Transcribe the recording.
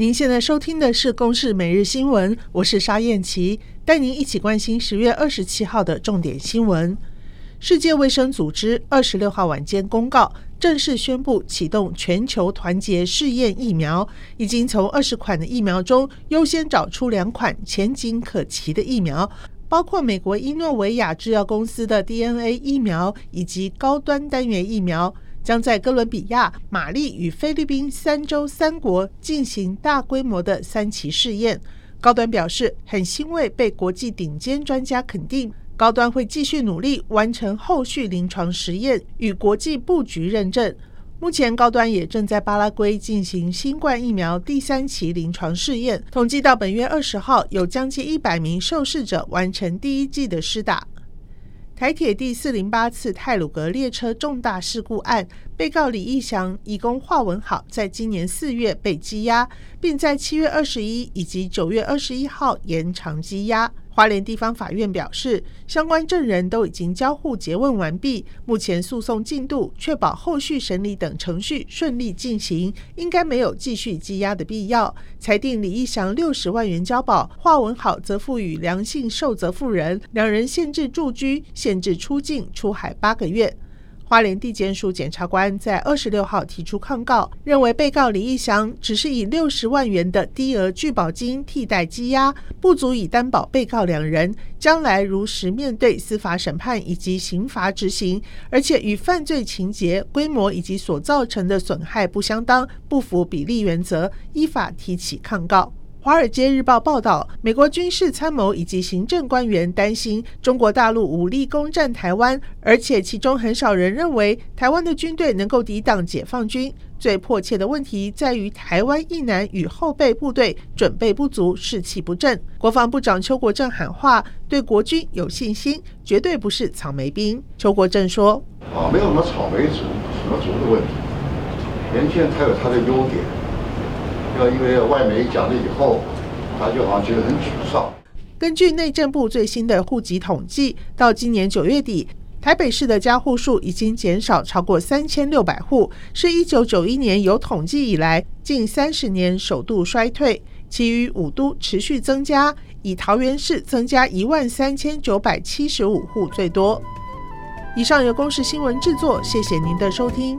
您现在收听的是《公视每日新闻》，我是沙燕琪，带您一起关心十月二十七号的重点新闻。世界卫生组织二十六号晚间公告，正式宣布启动全球团结试验疫苗，已经从二十款的疫苗中优先找出两款前景可期的疫苗，包括美国伊诺维亚制药公司的 DNA 疫苗以及高端单元疫苗。将在哥伦比亚、马利与菲律宾三州三国进行大规模的三期试验。高端表示很欣慰被国际顶尖专家肯定，高端会继续努力完成后续临床实验与国际布局认证。目前，高端也正在巴拉圭进行新冠疫苗第三期临床试验，统计到本月二十号，有将近一百名受试者完成第一剂的施打。台铁第四零八次泰鲁格列车重大事故案，被告李义祥、移工华文好在今年四月被羁押，并在七月二十一以及九月二十一号延长羁押。花莲地方法院表示，相关证人都已经交互结问完毕，目前诉讼进度确保后续审理等程序顺利进行，应该没有继续羁押的必要。裁定李义祥六十万元交保，华文好则赋予良性受责妇人，两人限制住居、限制出境、出海八个月。花莲地检署检察官在二十六号提出抗告，认为被告李义祥只是以六十万元的低额拒保金替代羁押，不足以担保被告两人将来如实面对司法审判以及刑罚执行，而且与犯罪情节规模以及所造成的损害不相当，不符比例原则，依法提起抗告。《华尔街日报》报道，美国军事参谋以及行政官员担心中国大陆武力攻占台湾，而且其中很少人认为台湾的军队能够抵挡解放军。最迫切的问题在于台湾一男与后备部队准备不足、士气不振。国防部长邱国正喊话，对国军有信心，绝对不是草莓兵。邱国正说：“啊，没有什么草莓族、什么族的问题，年轻人他有他的优点。”因为外媒讲了以后，他就好像觉得很沮丧。根据内政部最新的户籍统计，到今年九月底，台北市的家户数已经减少超过三千六百户，是一九九一年有统计以来近三十年首度衰退。其余五都持续增加，以桃园市增加一万三千九百七十五户最多。以上由公视新闻制作，谢谢您的收听。